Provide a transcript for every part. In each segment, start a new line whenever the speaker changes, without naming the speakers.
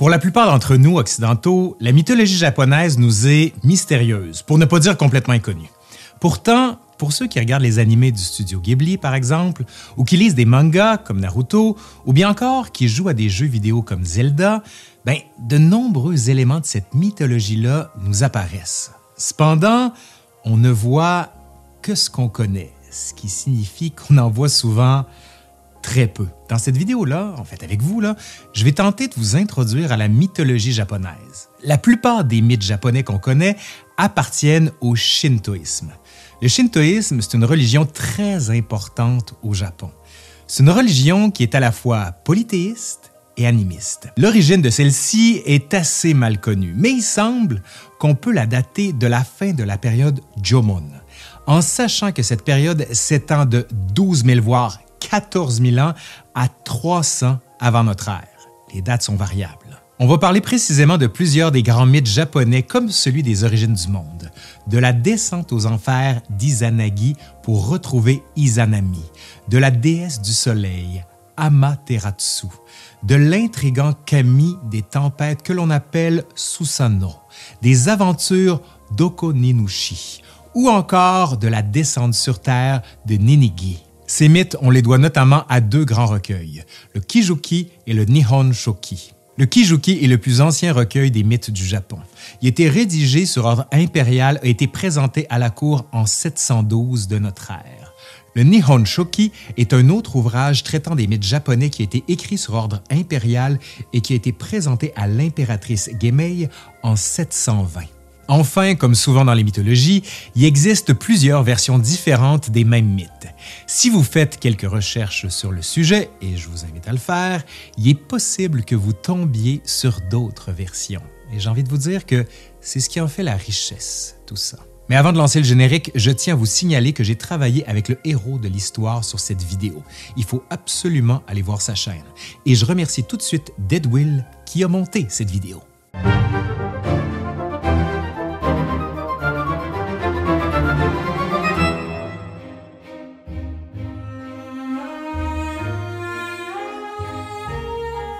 Pour la plupart d'entre nous occidentaux, la mythologie japonaise nous est mystérieuse, pour ne pas dire complètement inconnue. Pourtant, pour ceux qui regardent les animés du studio Ghibli, par exemple, ou qui lisent des mangas comme Naruto, ou bien encore qui jouent à des jeux vidéo comme Zelda, ben, de nombreux éléments de cette mythologie-là nous apparaissent. Cependant, on ne voit que ce qu'on connaît, ce qui signifie qu'on en voit souvent très peu. Dans cette vidéo-là, en fait avec vous, là, je vais tenter de vous introduire à la mythologie japonaise. La plupart des mythes japonais qu'on connaît appartiennent au shintoïsme. Le shintoïsme, c'est une religion très importante au Japon. C'est une religion qui est à la fois polythéiste et animiste. L'origine de celle-ci est assez mal connue, mais il semble qu'on peut la dater de la fin de la période Jomon, en sachant que cette période s'étend de 12 000 voire 14 000 ans à 300 avant notre ère. Les dates sont variables. On va parler précisément de plusieurs des grands mythes japonais comme celui des origines du monde, de la descente aux enfers d'Izanagi pour retrouver Izanami, de la déesse du soleil, Amaterasu, de l'intrigant Kami des tempêtes que l'on appelle Susano, des aventures d'Okoninushi, ou encore de la descente sur terre de Ninigi. Ces mythes, on les doit notamment à deux grands recueils, le Kijuki et le Nihon Shoki. Le Kijuki est le plus ancien recueil des mythes du Japon. Il a été rédigé sur ordre impérial et a été présenté à la cour en 712 de notre ère. Le Nihon Shoki est un autre ouvrage traitant des mythes japonais qui a été écrit sur ordre impérial et qui a été présenté à l'impératrice Gemei en 720. Enfin, comme souvent dans les mythologies, il existe plusieurs versions différentes des mêmes mythes. Si vous faites quelques recherches sur le sujet, et je vous invite à le faire, il est possible que vous tombiez sur d'autres versions. Et j'ai envie de vous dire que c'est ce qui en fait la richesse, tout ça. Mais avant de lancer le générique, je tiens à vous signaler que j'ai travaillé avec le héros de l'histoire sur cette vidéo. Il faut absolument aller voir sa chaîne. Et je remercie tout de suite Deadwill qui a monté cette vidéo.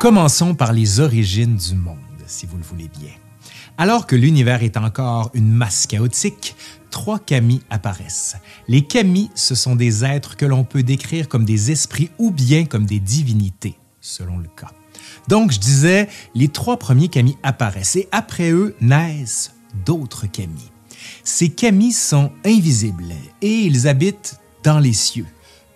Commençons par les origines du monde, si vous le voulez bien. Alors que l'univers est encore une masse chaotique, trois kami apparaissent. Les kami, ce sont des êtres que l'on peut décrire comme des esprits ou bien comme des divinités, selon le cas. Donc, je disais, les trois premiers kami apparaissent et après eux naissent d'autres kami. Ces kami sont invisibles et ils habitent dans les cieux.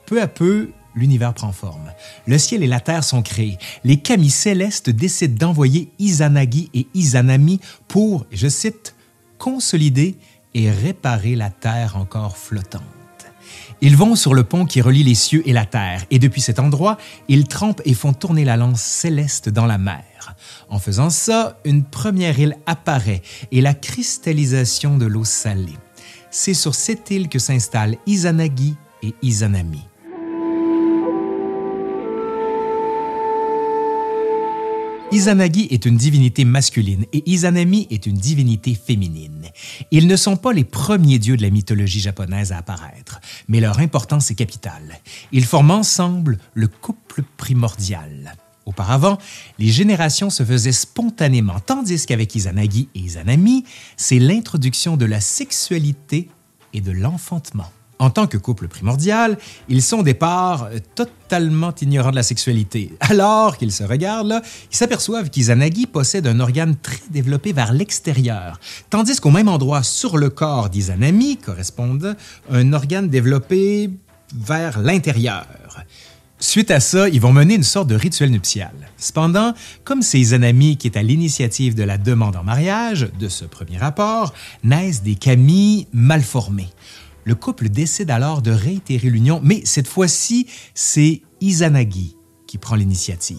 Peu à peu, l'univers prend forme. Le ciel et la terre sont créés. Les kami célestes décident d'envoyer Izanagi et Izanami pour, je cite, consolider et réparer la terre encore flottante. Ils vont sur le pont qui relie les cieux et la terre, et depuis cet endroit, ils trempent et font tourner la lance céleste dans la mer. En faisant ça, une première île apparaît et la cristallisation de l'eau salée. C'est sur cette île que s'installent Izanagi et Izanami. Izanagi est une divinité masculine et Izanami est une divinité féminine. Ils ne sont pas les premiers dieux de la mythologie japonaise à apparaître, mais leur importance est capitale. Ils forment ensemble le couple primordial. Auparavant, les générations se faisaient spontanément, tandis qu'avec Izanagi et Izanami, c'est l'introduction de la sexualité et de l'enfantement. En tant que couple primordial, ils sont au départ euh, totalement ignorants de la sexualité. Alors qu'ils se regardent, ils s'aperçoivent qu'Izanagi possède un organe très développé vers l'extérieur, tandis qu'au même endroit sur le corps d'Izanami correspond un organe développé vers l'intérieur. Suite à ça, ils vont mener une sorte de rituel nuptial. Cependant, comme c'est Izanami qui est à l'initiative de la demande en mariage, de ce premier rapport, naissent des kami mal formés. Le couple décide alors de réitérer l'union, mais cette fois-ci, c'est Izanagi qui prend l'initiative.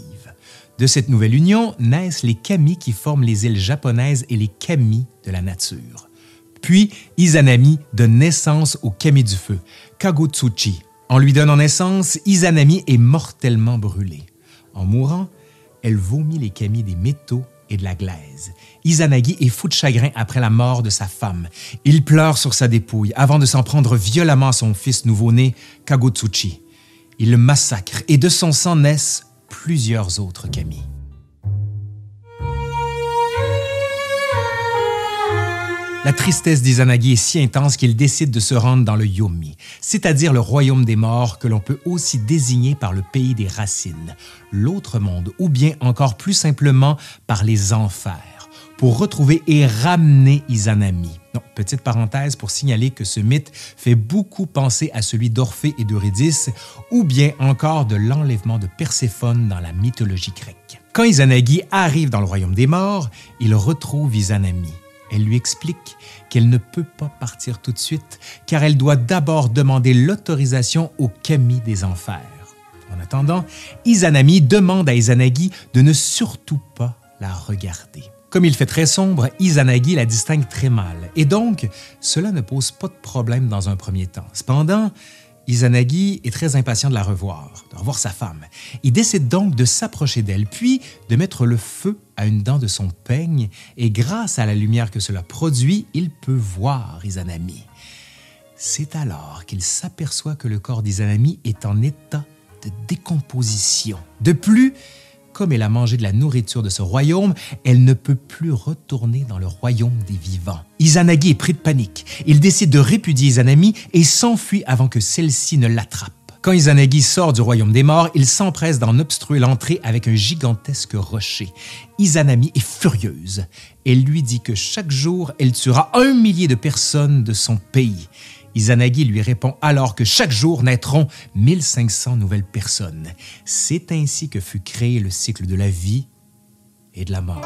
De cette nouvelle union naissent les kami qui forment les îles japonaises et les kami de la nature. Puis, Izanami donne naissance au kami du feu, Kagutsuchi. En lui donnant naissance, Izanami est mortellement brûlée. En mourant, elle vomit les kami des métaux et de la glaise. Izanagi est fou de chagrin après la mort de sa femme. Il pleure sur sa dépouille avant de s'en prendre violemment à son fils nouveau-né, Kagutsuchi. Il le massacre et de son sang naissent plusieurs autres kami. La tristesse d'Izanagi est si intense qu'il décide de se rendre dans le Yomi, c'est-à-dire le royaume des morts que l'on peut aussi désigner par le pays des racines, l'autre monde, ou bien encore plus simplement par les enfers, pour retrouver et ramener Izanami. petite parenthèse pour signaler que ce mythe fait beaucoup penser à celui d'Orphée et d'Eurydice, ou bien encore de l'enlèvement de Perséphone dans la mythologie grecque. Quand Izanagi arrive dans le royaume des morts, il retrouve Izanami elle lui explique qu'elle ne peut pas partir tout de suite car elle doit d'abord demander l'autorisation au kami des enfers. En attendant, Izanami demande à Izanagi de ne surtout pas la regarder. Comme il fait très sombre, Izanagi la distingue très mal, et donc cela ne pose pas de problème dans un premier temps. Cependant, Izanagi est très impatient de la revoir, de revoir sa femme. Il décide donc de s'approcher d'elle, puis de mettre le feu à une dent de son peigne, et grâce à la lumière que cela produit, il peut voir Izanami. C'est alors qu'il s'aperçoit que le corps d'Izanami est en état de décomposition. De plus, comme elle a mangé de la nourriture de ce royaume, elle ne peut plus retourner dans le royaume des vivants. Izanagi est pris de panique. Il décide de répudier Izanami et s'enfuit avant que celle-ci ne l'attrape. Quand Izanagi sort du royaume des morts, il s'empresse d'en obstruer l'entrée avec un gigantesque rocher. Izanami est furieuse. Elle lui dit que chaque jour, elle tuera un millier de personnes de son pays. Izanagi lui répond alors que chaque jour naîtront 1500 nouvelles personnes. C'est ainsi que fut créé le cycle de la vie et de la mort.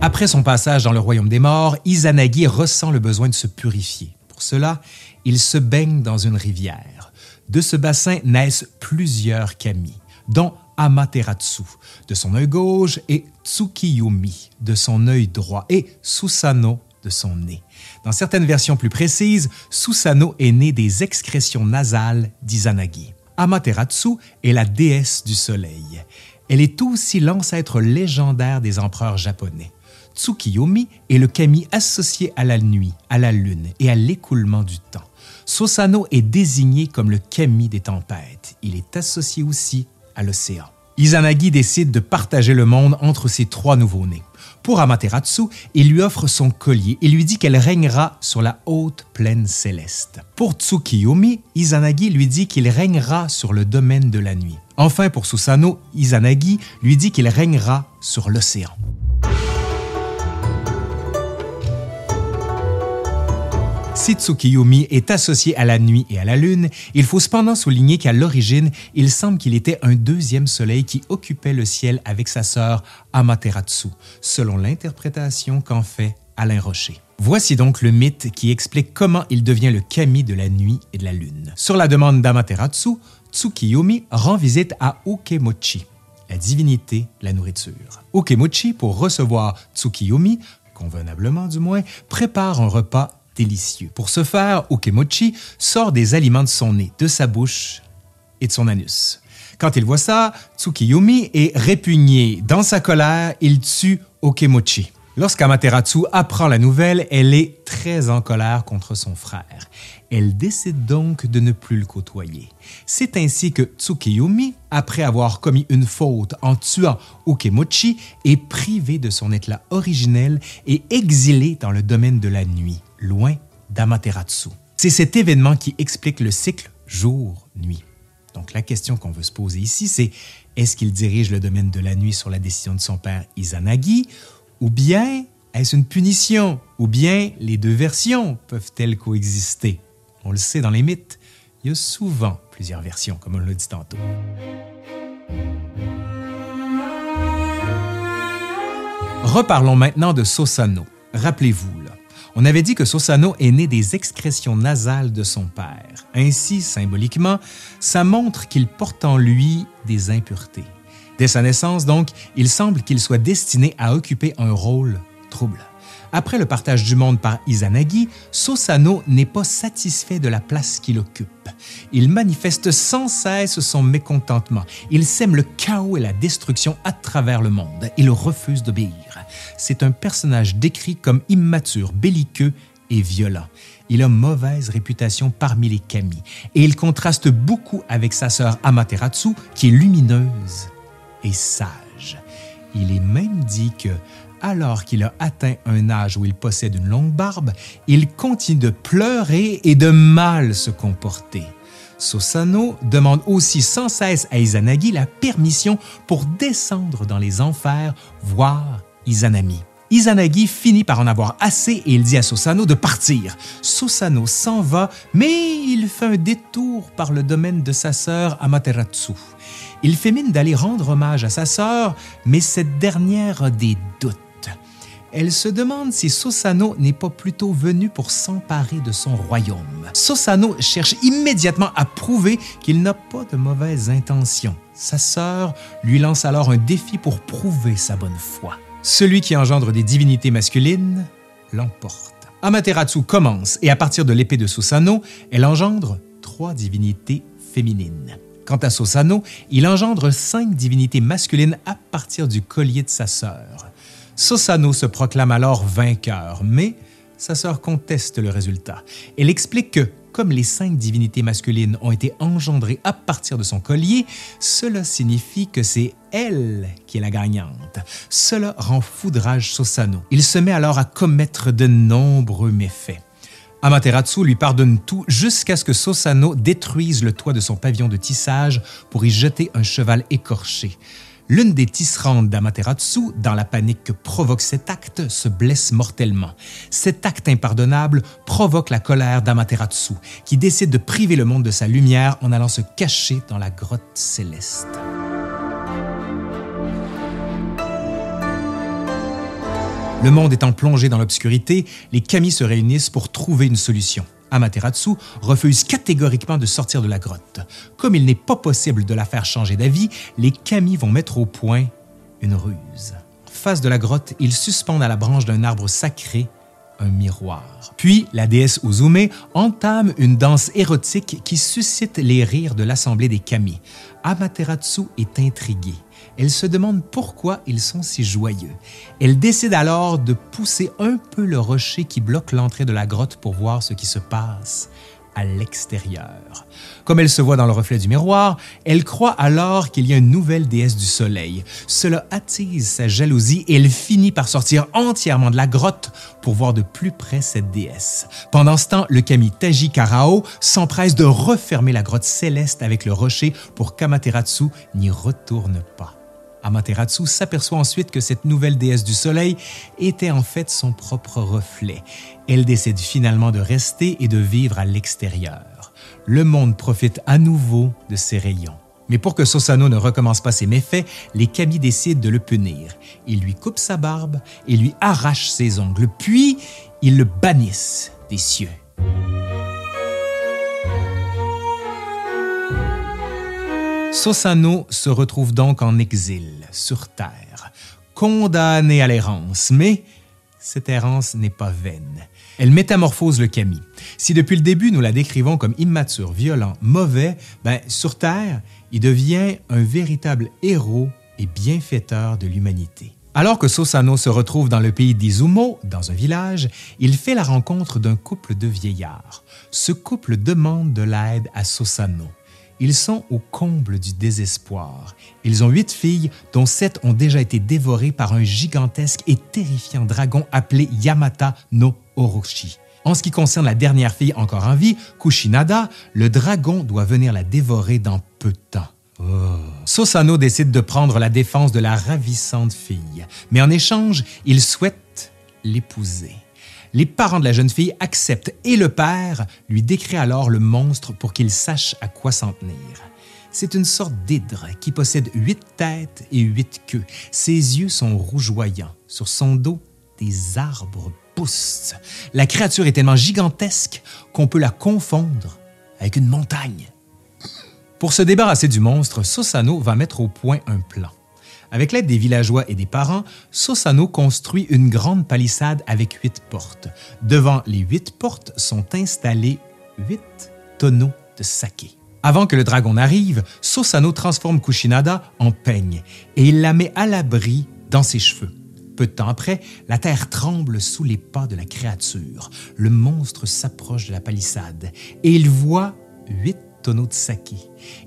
Après son passage dans le royaume des morts, Izanagi ressent le besoin de se purifier. Pour cela, il se baigne dans une rivière. De ce bassin naissent plusieurs kami, dont Amaterasu de son œil gauche et Tsukiyumi de son œil droit et Susano de son nez. Dans certaines versions plus précises, Susano est né des excrétions nasales d'Izanagi. Amaterasu est la déesse du soleil. Elle est aussi l'ancêtre légendaire des empereurs japonais. Tsukiyomi est le kami associé à la nuit, à la lune et à l'écoulement du temps. Susano est désigné comme le kami des tempêtes. Il est associé aussi l'océan. Izanagi décide de partager le monde entre ses trois nouveaux-nés. Pour Amaterasu, il lui offre son collier et lui dit qu'elle régnera sur la haute plaine céleste. Pour Tsukiyomi, Izanagi lui dit qu'il régnera sur le domaine de la nuit. Enfin, pour Susano, Izanagi lui dit qu'il régnera sur l'océan. Si Tsukiyumi est associé à la nuit et à la lune, il faut cependant souligner qu'à l'origine, il semble qu'il était un deuxième soleil qui occupait le ciel avec sa sœur Amaterasu, selon l'interprétation qu'en fait Alain Rocher. Voici donc le mythe qui explique comment il devient le kami de la nuit et de la lune. Sur la demande d'Amaterasu, Tsukiyomi rend visite à Okemochi, la divinité de la nourriture. Okemochi, pour recevoir Tsukiyomi, convenablement du moins, prépare un repas délicieux. Pour ce faire, Okemochi sort des aliments de son nez, de sa bouche et de son anus. Quand il voit ça, Tsukiyomi est répugné. Dans sa colère, il tue Okemochi. Lorsqu'Amaterasu apprend la nouvelle, elle est très en colère contre son frère. Elle décide donc de ne plus le côtoyer. C'est ainsi que Tsukiyomi, après avoir commis une faute en tuant Okemochi, est privé de son éclat originel et exilé dans le domaine de la nuit loin d'Amaterasu. C'est cet événement qui explique le cycle jour-nuit. Donc la question qu'on veut se poser ici, c'est est-ce qu'il dirige le domaine de la nuit sur la décision de son père Izanagi, ou bien est-ce une punition, ou bien les deux versions peuvent-elles coexister? On le sait dans les mythes, il y a souvent plusieurs versions, comme on l'a dit tantôt. Reparlons maintenant de Sosano. Rappelez-vous, on avait dit que Sosano est né des excrétions nasales de son père. Ainsi, symboliquement, ça montre qu'il porte en lui des impuretés. Dès sa naissance, donc, il semble qu'il soit destiné à occuper un rôle trouble. Après le partage du monde par Izanagi, Sosano n'est pas satisfait de la place qu'il occupe. Il manifeste sans cesse son mécontentement. Il sème le chaos et la destruction à travers le monde. Il refuse d'obéir. C'est un personnage décrit comme immature, belliqueux et violent. Il a mauvaise réputation parmi les kami et il contraste beaucoup avec sa sœur Amaterasu qui est lumineuse et sage. Il est même dit que, alors qu'il a atteint un âge où il possède une longue barbe, il continue de pleurer et de mal se comporter. Sosano demande aussi sans cesse à Izanagi la permission pour descendre dans les enfers voir Izanami. Izanagi finit par en avoir assez et il dit à Sosano de partir. Sosano s'en va, mais il fait un détour par le domaine de sa sœur Amaterasu. Il fait mine d'aller rendre hommage à sa sœur, mais cette dernière a des doutes. Elle se demande si Sosano n'est pas plutôt venu pour s'emparer de son royaume. Sosano cherche immédiatement à prouver qu'il n'a pas de mauvaises intentions. Sa sœur lui lance alors un défi pour prouver sa bonne foi. Celui qui engendre des divinités masculines l'emporte. Amaterasu commence et à partir de l'épée de Sosano, elle engendre trois divinités féminines. Quant à Sosano, il engendre cinq divinités masculines à partir du collier de sa sœur. Sosano se proclame alors vainqueur, mais sa sœur conteste le résultat. Elle explique que, comme les cinq divinités masculines ont été engendrées à partir de son collier, cela signifie que c'est elle qui est la gagnante. Cela rend foudrage Sosano. Il se met alors à commettre de nombreux méfaits. Amaterasu lui pardonne tout jusqu'à ce que Sosano détruise le toit de son pavillon de tissage pour y jeter un cheval écorché. L'une des tisserandes d'Amaterasu, dans la panique que provoque cet acte, se blesse mortellement. Cet acte impardonnable provoque la colère d'Amaterasu, qui décide de priver le monde de sa lumière en allant se cacher dans la grotte céleste. Le monde étant plongé dans l'obscurité, les Kami se réunissent pour trouver une solution. Amaterasu refuse catégoriquement de sortir de la grotte. Comme il n'est pas possible de la faire changer d'avis, les Kami vont mettre au point une ruse. Face de la grotte, ils suspendent à la branche d'un arbre sacré un miroir. Puis la déesse Uzume entame une danse érotique qui suscite les rires de l'assemblée des Kami. Amaterasu est intriguée. Elle se demande pourquoi ils sont si joyeux. Elle décide alors de pousser un peu le rocher qui bloque l'entrée de la grotte pour voir ce qui se passe à l'extérieur. Comme elle se voit dans le reflet du miroir, elle croit alors qu'il y a une nouvelle déesse du soleil. Cela attise sa jalousie et elle finit par sortir entièrement de la grotte pour voir de plus près cette déesse. Pendant ce temps, le kami Taji Karao s'empresse de refermer la grotte céleste avec le rocher pour qu'Amaterasu n'y retourne pas. Amaterasu s'aperçoit ensuite que cette nouvelle déesse du soleil était en fait son propre reflet. Elle décide finalement de rester et de vivre à l'extérieur. Le monde profite à nouveau de ses rayons. Mais pour que Sosano ne recommence pas ses méfaits, les Kami décident de le punir. Ils lui coupent sa barbe et lui arrachent ses ongles, puis ils le bannissent des cieux. Sosano se retrouve donc en exil sur Terre, condamné à l'errance, mais cette errance n'est pas vaine. Elle métamorphose le Kami. Si depuis le début nous la décrivons comme immature, violent, mauvais, ben, sur Terre, il devient un véritable héros et bienfaiteur de l'humanité. Alors que Sosano se retrouve dans le pays d'Izumo, dans un village, il fait la rencontre d'un couple de vieillards. Ce couple demande de l'aide à Sosano. Ils sont au comble du désespoir. Ils ont huit filles, dont sept ont déjà été dévorées par un gigantesque et terrifiant dragon appelé Yamata no Orochi. En ce qui concerne la dernière fille encore en vie, Kushinada, le dragon doit venir la dévorer dans peu de temps. Oh. Sosano décide de prendre la défense de la ravissante fille, mais en échange, il souhaite l'épouser. Les parents de la jeune fille acceptent et le père lui décrit alors le monstre pour qu'il sache à quoi s'en tenir. C'est une sorte d'hydre qui possède huit têtes et huit queues. Ses yeux sont rougeoyants. Sur son dos, des arbres poussent. La créature est tellement gigantesque qu'on peut la confondre avec une montagne. Pour se débarrasser du monstre, Sosano va mettre au point un plan. Avec l'aide des villageois et des parents, Sosano construit une grande palissade avec huit portes. Devant les huit portes sont installés huit tonneaux de saké. Avant que le dragon n'arrive, Sosano transforme Kushinada en peigne et il la met à l'abri dans ses cheveux. Peu de temps après, la terre tremble sous les pas de la créature. Le monstre s'approche de la palissade et il voit huit tonneaux de saké.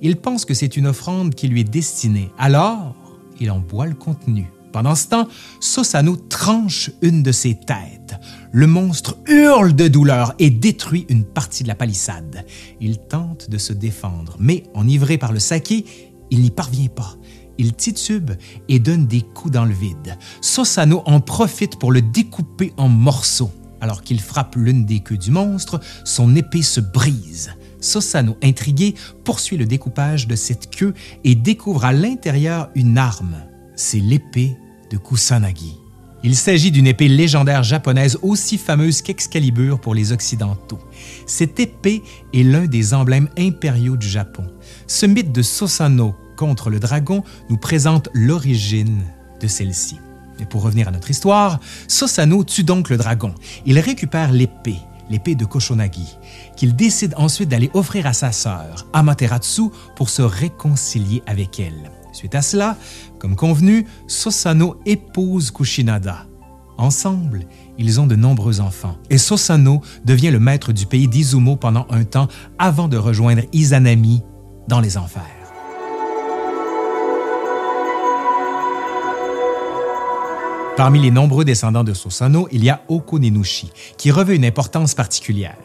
Il pense que c'est une offrande qui lui est destinée. Alors, il en boit le contenu. Pendant ce temps, Sosano tranche une de ses têtes. Le monstre hurle de douleur et détruit une partie de la palissade. Il tente de se défendre, mais enivré par le saké, il n'y parvient pas. Il titube et donne des coups dans le vide. Sosano en profite pour le découper en morceaux. Alors qu'il frappe l'une des queues du monstre, son épée se brise. Sosano, intrigué, poursuit le découpage de cette queue et découvre à l'intérieur une arme. C'est l'épée de Kusanagi. Il s'agit d'une épée légendaire japonaise aussi fameuse qu'Excalibur pour les Occidentaux. Cette épée est l'un des emblèmes impériaux du Japon. Ce mythe de Sosano contre le dragon nous présente l'origine de celle-ci. Et pour revenir à notre histoire, Sosano tue donc le dragon. Il récupère l'épée, l'épée de Koshonagi, qu'il décide ensuite d'aller offrir à sa sœur, Amaterasu, pour se réconcilier avec elle. Suite à cela, comme convenu, Sosano épouse Kushinada. Ensemble, ils ont de nombreux enfants et Sosano devient le maître du pays d'Izumo pendant un temps avant de rejoindre Izanami dans les enfers. Parmi les nombreux descendants de Sosano, il y a Okonenushi, qui revêt une importance particulière.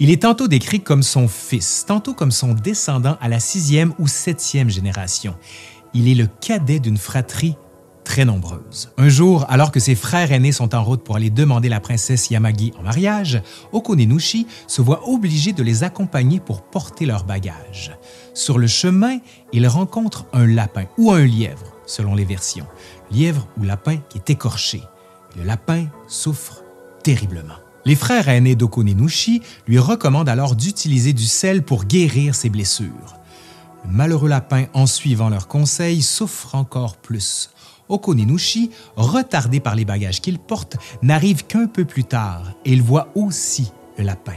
Il est tantôt décrit comme son fils, tantôt comme son descendant à la sixième ou septième génération il est le cadet d'une fratrie très nombreuse. Un jour, alors que ses frères aînés sont en route pour aller demander la princesse Yamagi en mariage, Okonenushi se voit obligé de les accompagner pour porter leurs bagages. Sur le chemin, il rencontre un lapin ou un lièvre, selon les versions. Lièvre ou lapin qui est écorché. Le lapin souffre terriblement. Les frères aînés d'Okonenushi lui recommandent alors d'utiliser du sel pour guérir ses blessures. Le malheureux lapin, en suivant leurs conseils, souffre encore plus. Okonenushi, retardé par les bagages qu'il porte, n'arrive qu'un peu plus tard et il voit aussi le lapin.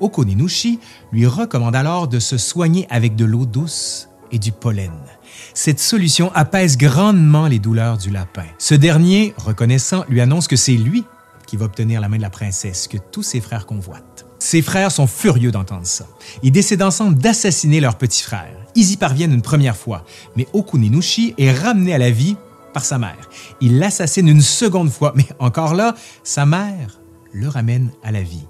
Okonenushi lui recommande alors de se soigner avec de l'eau douce et du pollen. Cette solution apaise grandement les douleurs du lapin. Ce dernier, reconnaissant, lui annonce que c'est lui qui va obtenir la main de la princesse que tous ses frères convoitent. Ses frères sont furieux d'entendre ça. Ils décident ensemble d'assassiner leur petit frère. Ils y parviennent une première fois, mais Okunenushi est ramené à la vie par sa mère. Il l'assassine une seconde fois, mais encore là, sa mère le ramène à la vie.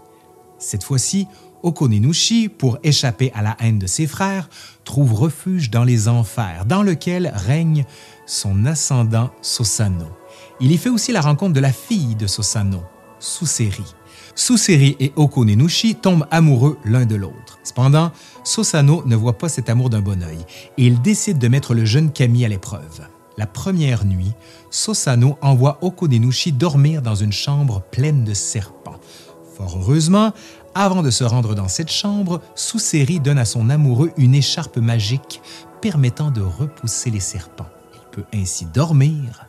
Cette fois-ci, Okonenushi, pour échapper à la haine de ses frères, trouve refuge dans les enfers, dans lequel règne son ascendant Sosano. Il y fait aussi la rencontre de la fille de Sosano, Suseri. Suseri et Okonenushi tombent amoureux l'un de l'autre. Cependant, Sosano ne voit pas cet amour d'un bon œil et il décide de mettre le jeune Kami à l'épreuve. La première nuit, Sosano envoie Okonenushi dormir dans une chambre pleine de serpents. Fort heureusement, avant de se rendre dans cette chambre, Suseri donne à son amoureux une écharpe magique permettant de repousser les serpents. Il peut ainsi dormir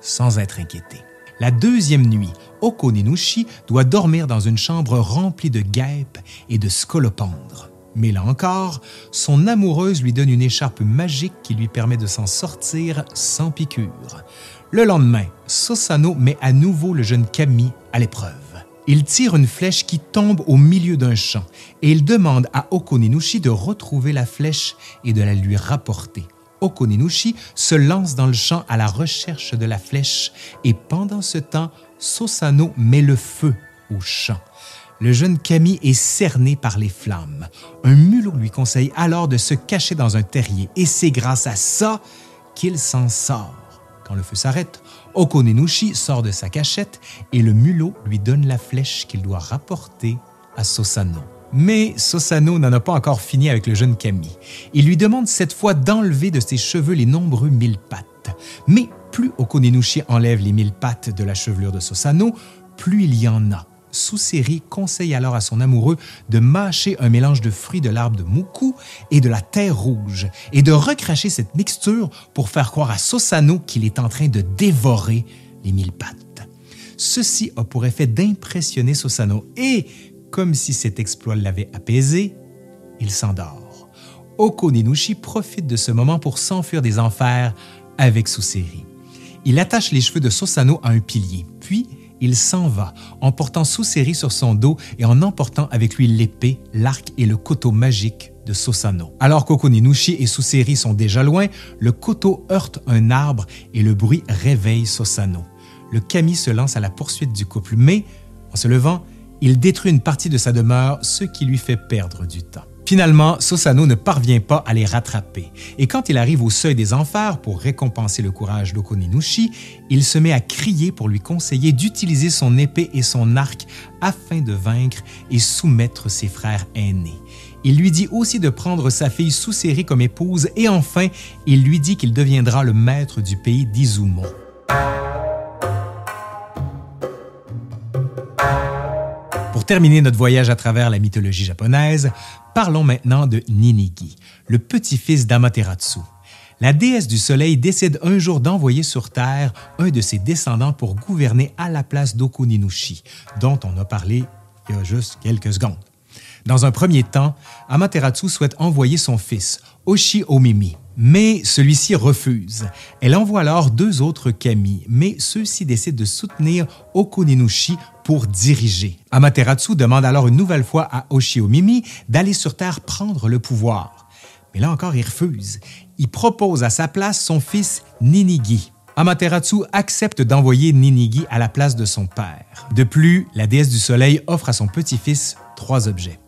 sans être inquiété. La deuxième nuit, Okonenushi doit dormir dans une chambre remplie de guêpes et de scolopendres. Mais là encore, son amoureuse lui donne une écharpe magique qui lui permet de s'en sortir sans piqûre. Le lendemain, Sosano met à nouveau le jeune Kami à l'épreuve. Il tire une flèche qui tombe au milieu d'un champ et il demande à Okonenushi de retrouver la flèche et de la lui rapporter. Okonenushi se lance dans le champ à la recherche de la flèche et pendant ce temps, Sosano met le feu au champ. Le jeune Camille est cerné par les flammes. Un mulot lui conseille alors de se cacher dans un terrier et c'est grâce à ça qu'il s'en sort. Quand le feu s'arrête, Okonenushi sort de sa cachette et le mulot lui donne la flèche qu'il doit rapporter à Sosano. Mais Sosano n'en a pas encore fini avec le jeune Camille. Il lui demande cette fois d'enlever de ses cheveux les nombreux mille pattes. Mais plus Okonenushi enlève les mille pattes de la chevelure de Sosano, plus il y en a. Suseri conseille alors à son amoureux de mâcher un mélange de fruits de l'arbre de Muku et de la terre rouge et de recracher cette mixture pour faire croire à Sosano qu'il est en train de dévorer les mille pattes. Ceci a pour effet d'impressionner Sosano et comme si cet exploit l'avait apaisé, il s'endort. Okonenushi profite de ce moment pour s'enfuir des enfers avec Suseri. Il attache les cheveux de Sosano à un pilier, puis il s'en va, en portant Suseri sur son dos et en emportant avec lui l'épée, l'arc et le couteau magique de Sosano. Alors qu'Okoninushi et Suseri sont déjà loin, le koto heurte un arbre et le bruit réveille Sosano. Le kami se lance à la poursuite du couple, mais en se levant, il détruit une partie de sa demeure, ce qui lui fait perdre du temps. Finalement, Sosano ne parvient pas à les rattraper, et quand il arrive au seuil des enfers pour récompenser le courage d'Okoninushi, il se met à crier pour lui conseiller d'utiliser son épée et son arc afin de vaincre et soumettre ses frères aînés. Il lui dit aussi de prendre sa fille Suseri comme épouse, et enfin, il lui dit qu'il deviendra le maître du pays d'Izumo. Terminer notre voyage à travers la mythologie japonaise, parlons maintenant de Ninigi, le petit-fils d'Amaterasu. La déesse du soleil décide un jour d'envoyer sur Terre un de ses descendants pour gouverner à la place d'Okuninushi, dont on a parlé il y a juste quelques secondes. Dans un premier temps, Amaterasu souhaite envoyer son fils, Oshi Omimi, mais celui-ci refuse. Elle envoie alors deux autres kami, mais ceux-ci décident de soutenir Okuninushi pour diriger. Amaterasu demande alors une nouvelle fois à Oshi Omimi d'aller sur Terre prendre le pouvoir. Mais là encore, il refuse. Il propose à sa place son fils Ninigi. Amaterasu accepte d'envoyer Ninigi à la place de son père. De plus, la déesse du soleil offre à son petit-fils trois objets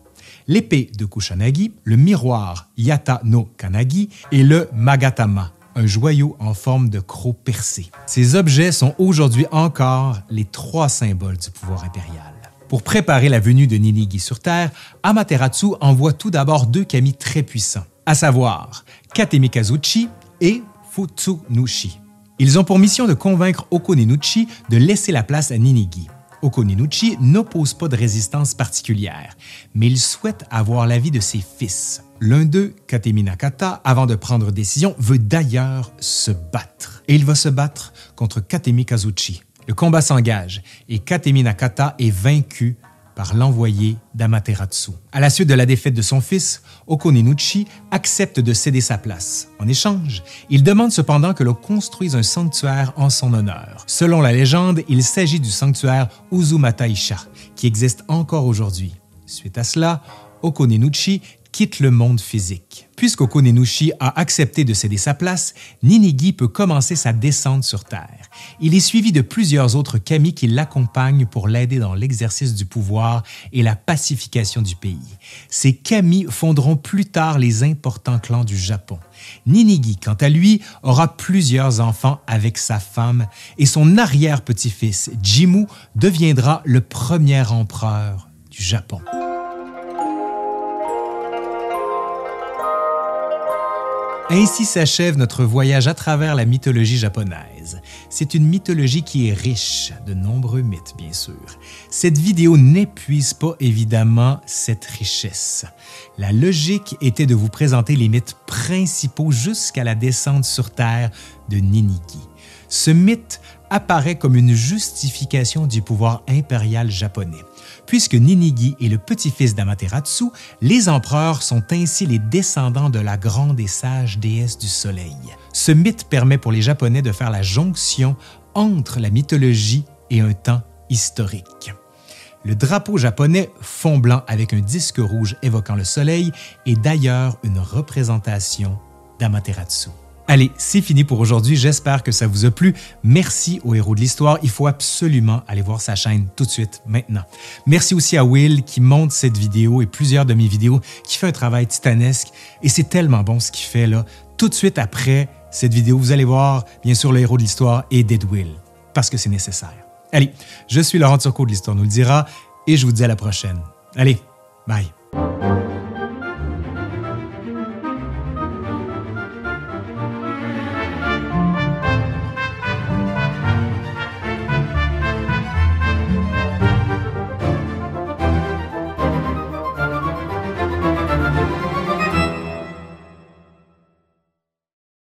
l'épée de Kusanagi, le miroir Yata no Kanagi et le Magatama, un joyau en forme de croc percé. Ces objets sont aujourd'hui encore les trois symboles du pouvoir impérial. Pour préparer la venue de Ninigi sur Terre, Amaterasu envoie tout d'abord deux kami très puissants, à savoir Katemikazuchi et Futsunushi. Ils ont pour mission de convaincre Okoninuchi de laisser la place à Ninigi. Okoninuchi n'oppose pas de résistance particulière, mais il souhaite avoir l'avis de ses fils. L'un d'eux, Katemi Nakata, avant de prendre décision, veut d'ailleurs se battre. Et il va se battre contre Katemi Kazuchi. Le combat s'engage et Katemi Nakata est vaincu par l'envoyé d'Amaterasu. À la suite de la défaite de son fils, Okoninuchi accepte de céder sa place. En échange, il demande cependant que l'on construise un sanctuaire en son honneur. Selon la légende, il s'agit du sanctuaire Uzumataisha, qui existe encore aujourd'hui. Suite à cela, Okoninuchi quitte le monde physique. Puisqu'Okonenushi a accepté de céder sa place, Ninigi peut commencer sa descente sur Terre. Il est suivi de plusieurs autres kami qui l'accompagnent pour l'aider dans l'exercice du pouvoir et la pacification du pays. Ces kami fonderont plus tard les importants clans du Japon. Ninigi, quant à lui, aura plusieurs enfants avec sa femme et son arrière-petit-fils, Jimu, deviendra le premier empereur du Japon. Ainsi s'achève notre voyage à travers la mythologie japonaise. C'est une mythologie qui est riche de nombreux mythes, bien sûr. Cette vidéo n'épuise pas évidemment cette richesse. La logique était de vous présenter les mythes principaux jusqu'à la descente sur Terre de Ninigi. Ce mythe apparaît comme une justification du pouvoir impérial japonais. Puisque Ninigi est le petit-fils d'Amaterasu, les empereurs sont ainsi les descendants de la grande et sage déesse du soleil. Ce mythe permet pour les Japonais de faire la jonction entre la mythologie et un temps historique. Le drapeau japonais, fond blanc avec un disque rouge évoquant le soleil, est d'ailleurs une représentation d'Amaterasu. Allez, c'est fini pour aujourd'hui. J'espère que ça vous a plu. Merci au héros de l'histoire. Il faut absolument aller voir sa chaîne tout de suite, maintenant. Merci aussi à Will qui monte cette vidéo et plusieurs de mes vidéos, qui fait un travail titanesque. Et c'est tellement bon ce qu'il fait là. Tout de suite après cette vidéo, vous allez voir, bien sûr, le héros de l'histoire et Dead Will, parce que c'est nécessaire. Allez, je suis Laurent Turcot de l'Histoire nous le dira, et je vous dis à la prochaine. Allez, bye.